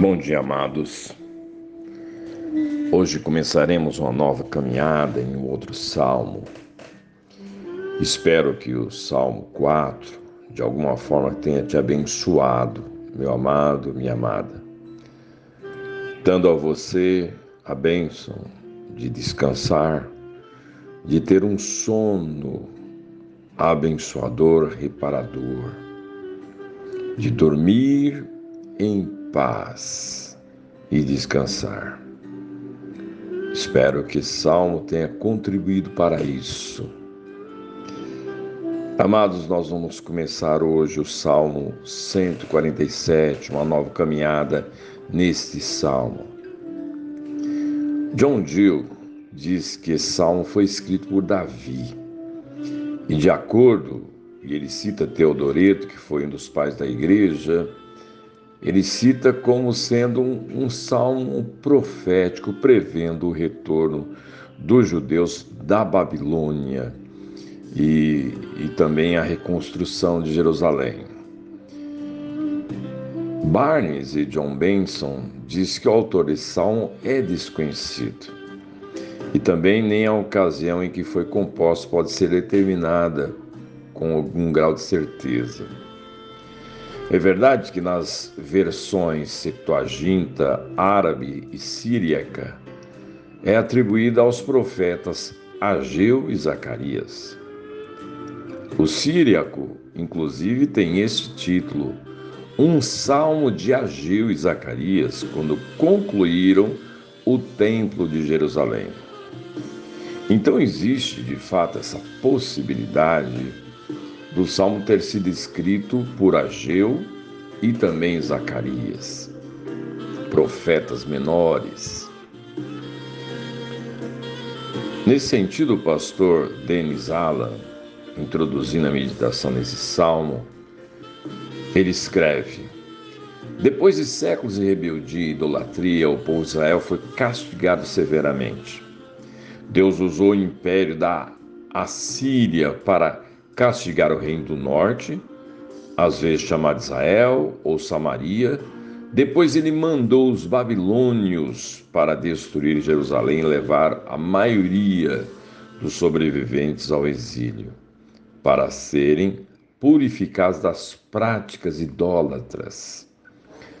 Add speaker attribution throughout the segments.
Speaker 1: Bom dia, amados. Hoje começaremos uma nova caminhada em um outro salmo. Espero que o Salmo 4 de alguma forma tenha te abençoado, meu amado, minha amada, dando a você a bênção de descansar, de ter um sono abençoador, reparador, de dormir em paz e descansar. Espero que Salmo tenha contribuído para isso. Amados, nós vamos começar hoje o Salmo 147, uma nova caminhada neste salmo. John Gill diz que esse salmo foi escrito por Davi. E de acordo, e ele cita Teodoreto, que foi um dos pais da igreja, ele cita como sendo um, um salmo profético prevendo o retorno dos judeus da Babilônia e, e também a reconstrução de Jerusalém. Barnes e John Benson diz que o autor desse salmo é desconhecido e também nem a ocasião em que foi composto pode ser determinada com algum grau de certeza. É verdade que nas versões Septuaginta, árabe e síriaca é atribuída aos profetas Ageu e Zacarias. O síriaco, inclusive, tem este título, um salmo de Ageu e Zacarias, quando concluíram o templo de Jerusalém. Então existe, de fato, essa possibilidade do salmo ter sido escrito por Ageu e também Zacarias, profetas menores. Nesse sentido, o pastor Denis Allan, introduzindo a meditação nesse salmo, ele escreve: Depois de séculos de rebeldia e idolatria, o povo de Israel foi castigado severamente. Deus usou o império da Assíria para castigar o reino do norte, às vezes chamado Israel ou Samaria. Depois ele mandou os babilônios para destruir Jerusalém e levar a maioria dos sobreviventes ao exílio, para serem purificados das práticas idólatras.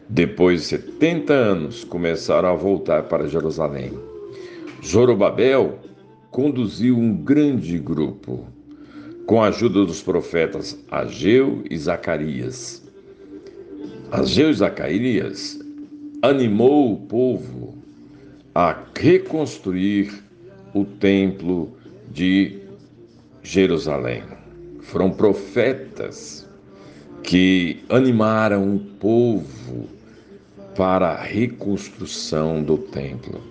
Speaker 1: Depois de 70 anos, começaram a voltar para Jerusalém. Zorobabel conduziu um grande grupo com a ajuda dos profetas Ageu e Zacarias. Ageu e Zacarias animou o povo a reconstruir o templo de Jerusalém. Foram profetas que animaram o povo para a reconstrução do templo.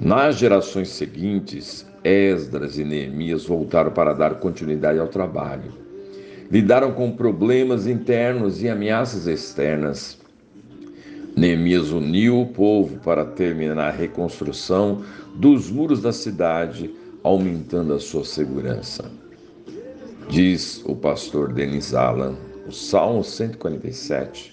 Speaker 1: Nas gerações seguintes, Esdras e Neemias voltaram para dar continuidade ao trabalho. Lidaram com problemas internos e ameaças externas. Neemias uniu o povo para terminar a reconstrução dos muros da cidade, aumentando a sua segurança. Diz o pastor Denis Allan, o Salmo 147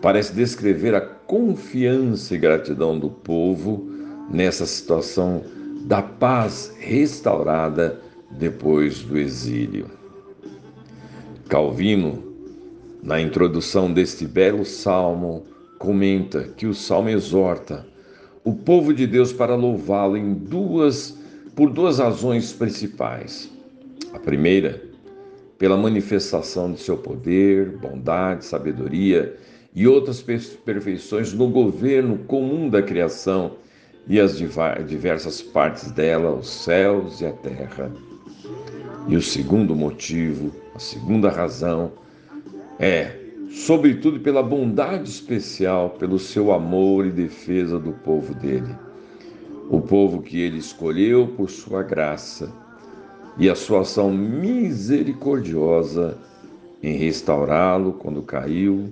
Speaker 1: parece descrever a confiança e gratidão do povo nessa situação da paz restaurada depois do exílio. Calvino, na introdução deste belo salmo, comenta que o salmo exorta o povo de Deus para louvá-lo em duas por duas razões principais. A primeira, pela manifestação de seu poder, bondade, sabedoria e outras perfeições no governo comum da criação e as diversas partes dela, os céus e a terra. E o segundo motivo, a segunda razão, é, sobretudo, pela bondade especial, pelo seu amor e defesa do povo dele. O povo que ele escolheu por sua graça e a sua ação misericordiosa em restaurá-lo quando caiu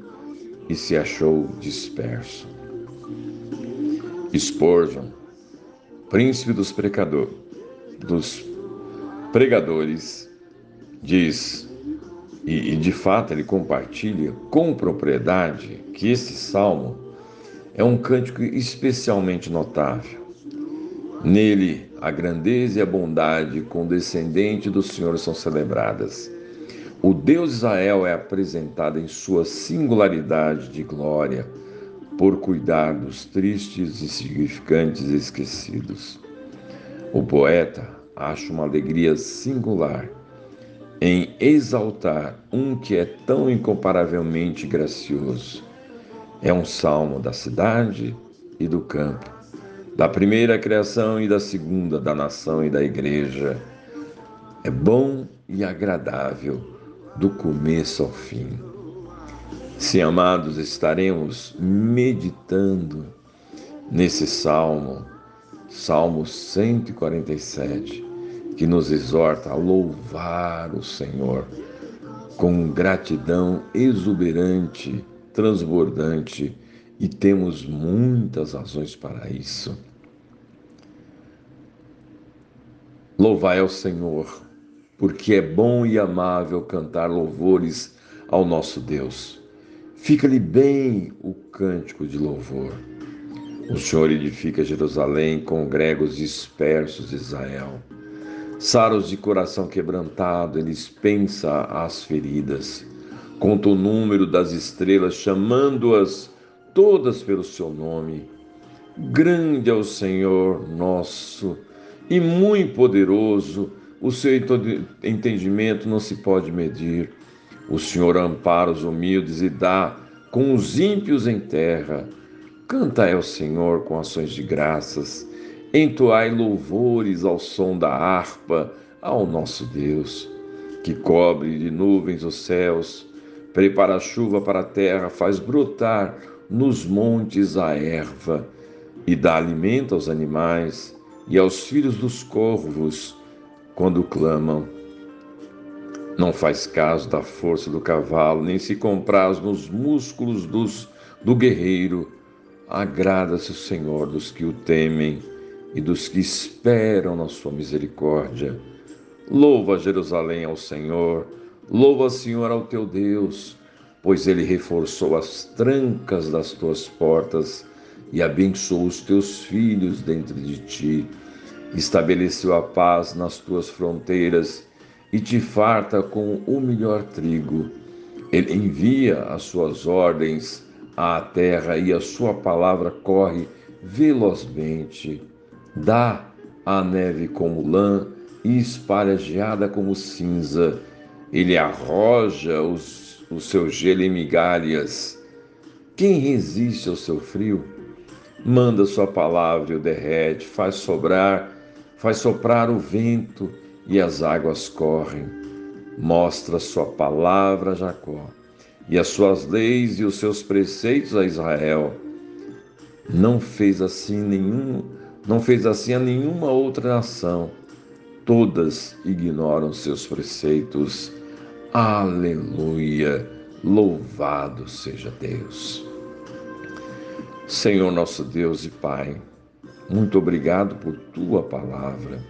Speaker 1: e se achou disperso. Spurgeon, príncipe dos, precador, dos pregadores, diz, e, e de fato ele compartilha com propriedade, que esse salmo é um cântico especialmente notável. Nele, a grandeza e a bondade condescendente do Senhor são celebradas. O Deus Israel é apresentado em sua singularidade de glória, por cuidar dos tristes, e esquecidos. O poeta acha uma alegria singular em exaltar um que é tão incomparavelmente gracioso. É um salmo da cidade e do campo, da primeira criação e da segunda, da nação e da igreja. É bom e agradável do começo ao fim. Se amados, estaremos meditando nesse salmo, Salmo 147 que nos exorta a louvar o Senhor com gratidão exuberante, transbordante, e temos muitas razões para isso. Louvai ao Senhor, porque é bom e amável cantar louvores ao nosso Deus. Fica-lhe bem o cântico de louvor. O Senhor edifica Jerusalém, congrega os dispersos de Israel. Saros de coração quebrantado, ele dispensa as feridas. Conta o número das estrelas, chamando-as todas pelo seu nome. Grande é o Senhor nosso e muito poderoso, o seu entendimento não se pode medir. O Senhor ampara os humildes e dá com os ímpios em terra. Canta ao Senhor com ações de graças entoai louvores ao som da harpa ao nosso Deus, que cobre de nuvens os céus, prepara a chuva para a terra, faz brotar nos montes a erva e dá alimento aos animais e aos filhos dos corvos quando clamam. Não faz caso da força do cavalo, nem se compraz nos músculos dos, do guerreiro. Agrada-se o Senhor dos que o temem e dos que esperam na sua misericórdia. Louva Jerusalém ao Senhor, louva, Senhor, ao teu Deus, pois ele reforçou as trancas das tuas portas e abençoou os teus filhos dentro de ti. Estabeleceu a paz nas tuas fronteiras e te farta com o melhor trigo. Ele envia as suas ordens à terra e a sua palavra corre velozmente. Dá a neve como lã e espalha geada como cinza. Ele arroja os, o seu gelo em migalhas. Quem resiste ao seu frio? Manda sua palavra e o derrete, faz sobrar, faz soprar o vento e as águas correm. Mostra sua palavra a Jacó e as suas leis e os seus preceitos a Israel. Não fez assim nenhum não fez assim a nenhuma outra nação. Todas ignoram seus preceitos. Aleluia! Louvado seja Deus. Senhor nosso Deus e Pai, muito obrigado por tua palavra.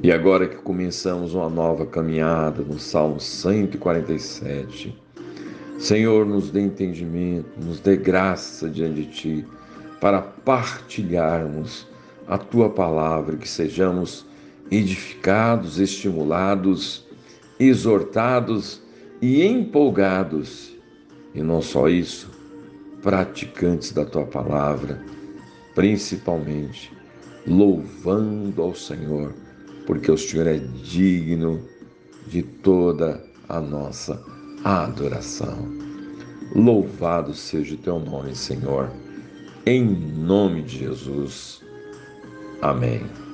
Speaker 1: E agora que começamos uma nova caminhada no Salmo 147, Senhor, nos dê entendimento, nos dê graça diante de Ti para partilharmos a tua palavra, que sejamos edificados, estimulados, exortados e empolgados. E não só isso, praticantes da tua palavra, principalmente louvando ao Senhor, porque o Senhor é digno de toda a nossa adoração. Louvado seja o teu nome, Senhor em nome de Jesus. Amém.